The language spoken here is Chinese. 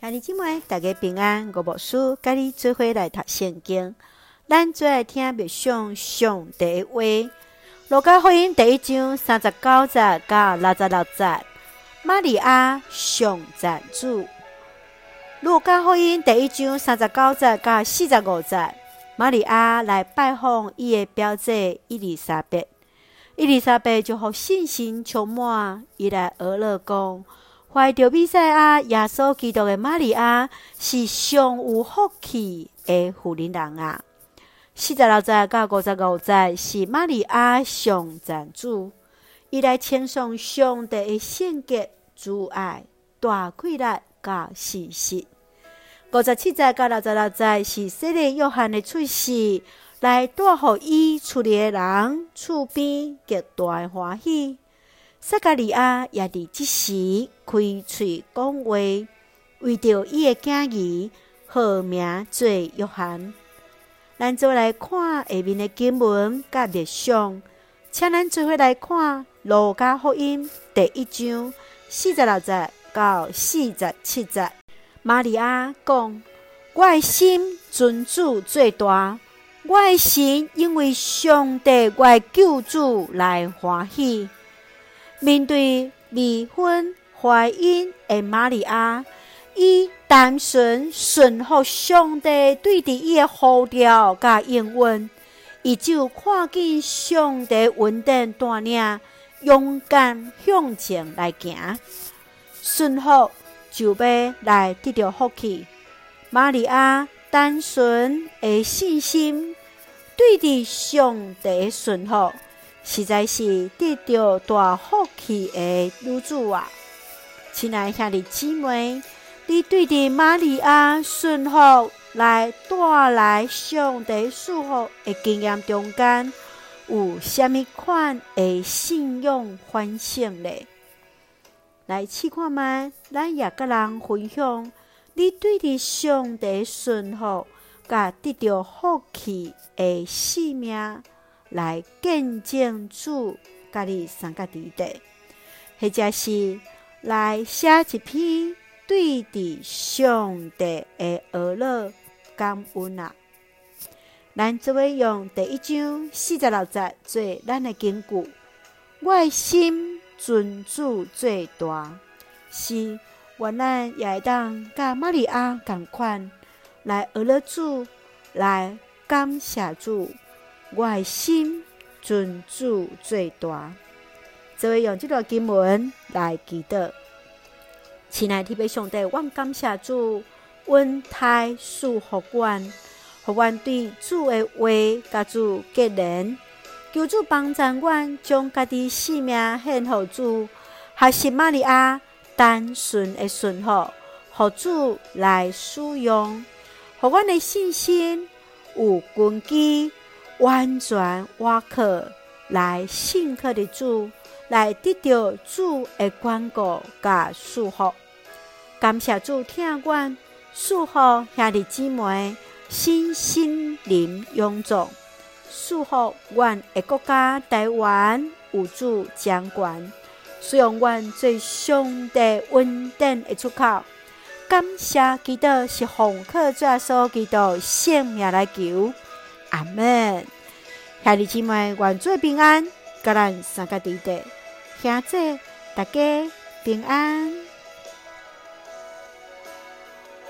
兄弟姊妹，大家平安。我无事，甲你做伙来读圣经。咱最爱听默上上帝话。路加福音第一章三十九节到六十六节。玛利亚上赞主。路加福音第一章三十九节到四十五节。玛利亚来拜访伊的表姐伊丽莎白。伊丽莎白就互信心充满，伊来俄勒讲。怀着比赛亚耶稣基督的玛利亚是上有福气的妇人人啊！四十六节到五十五节是玛利亚上赞主，伊来称颂上帝的圣洁、慈爱、大气力、甲事实。五十七节到六十六节是洗礼约翰的出世，来带予伊厝里的人厝边极大欢喜。撒加利亚也伫即时开喙讲话，为着伊的囝儿，号名做约翰。咱做来看下面的经文甲默想，请咱做伙来看路加福音第一章四十六节到四十七节。玛利亚讲：我的心尊主最大，我的心因为上帝我的救主来欢喜。面对未婚怀孕的玛利亚，伊单纯顺服上帝对伫伊的呼召甲应允，伊就看见上帝稳定带领，勇敢向前来行，顺服就要来得到福气。玛利亚单纯的信心，对伫上帝顺服。实在是得到大福气的女子啊！亲爱兄弟姊妹，你对伫玛利亚顺服来带来上帝祝福的经验中间，有啥物款的信仰反省呢？来试看觅，咱也甲人分享，你对伫上帝顺服，甲得到福气的性命。来见证主，甲你三个弟弟，或者是来写一篇对伫上帝的儿女感恩啊！咱即位用第一章四十六节做咱的根据。我的心尊主最大，是愿咱也会当甲玛利亚共款来儿乐主，来感谢主。我的心尊主最大，就会用这段经文来祈祷。亲爱的弟兄姊妹，我感谢主，恩待赐福阮，予阮对主的话甲主结连，求主帮助阮，将家己性命献予主，学习玛利亚单纯的顺服，互主来使用，互阮的信心有根基。完全我靠来信靠的主，来得到主的关顾甲祝福。感谢主听阮，祝福兄弟姊妹身心灵勇壮，祝福阮的国家台湾有主掌管，使用阮最上帝稳定的出口。感谢基督是奉靠耶稣基督性命来求。阿门，兄弟姊妹，愿做平安，甲咱三个弟弟，兄姐，大家平安。